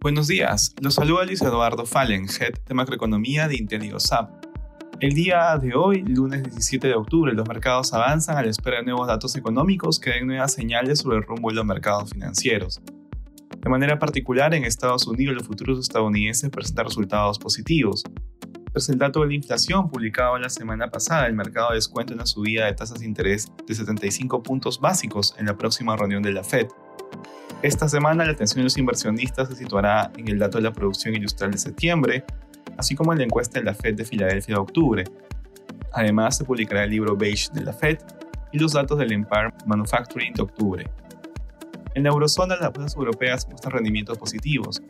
Buenos días, los saluda Luis Eduardo Fallen, Head de Macroeconomía de IntelioSAP. El día de hoy, lunes 17 de octubre, los mercados avanzan a la espera de nuevos datos económicos que den nuevas señales sobre el rumbo de los mercados financieros. De manera particular, en Estados Unidos los futuros estadounidenses presentan resultados positivos. Tras el dato de la inflación publicado la semana pasada, el mercado descuenta una subida de tasas de interés de 75 puntos básicos en la próxima reunión de la Fed. Esta semana la atención de los inversionistas se situará en el dato de la producción industrial de septiembre, así como en la encuesta de la Fed de Filadelfia de octubre. Además, se publicará el libro Beige de la Fed y los datos del Empire Manufacturing de octubre. En la eurozona, las bolsas europeas muestran rendimientos positivos.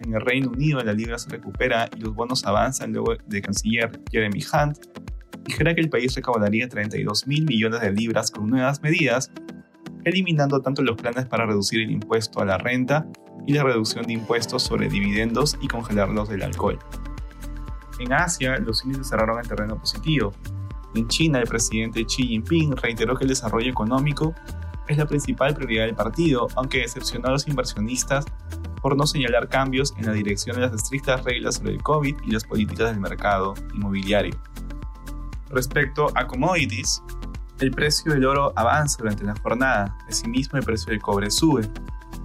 En el Reino Unido, la libra se recupera y los bonos avanzan luego de canciller Jeremy Hunt dijera que el país recaudaría 32 mil millones de libras con nuevas medidas eliminando tanto los planes para reducir el impuesto a la renta y la reducción de impuestos sobre dividendos y congelarlos del alcohol. En Asia, los índices cerraron en terreno positivo. En China, el presidente Xi Jinping reiteró que el desarrollo económico es la principal prioridad del partido, aunque decepcionó a los inversionistas por no señalar cambios en la dirección de las estrictas reglas sobre el COVID y las políticas del mercado inmobiliario. Respecto a commodities, el precio del oro avanza durante la jornada, asimismo el precio del cobre sube.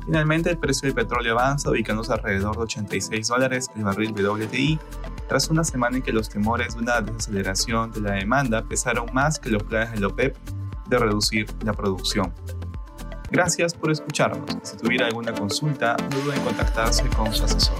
Finalmente, el precio del petróleo avanza, ubicándose alrededor de 86 dólares el barril WTI, tras una semana en que los temores de una desaceleración de la demanda pesaron más que los planes del OPEP de reducir la producción. Gracias por escucharnos. Si tuviera alguna consulta, no duden en contactarse con su asesor.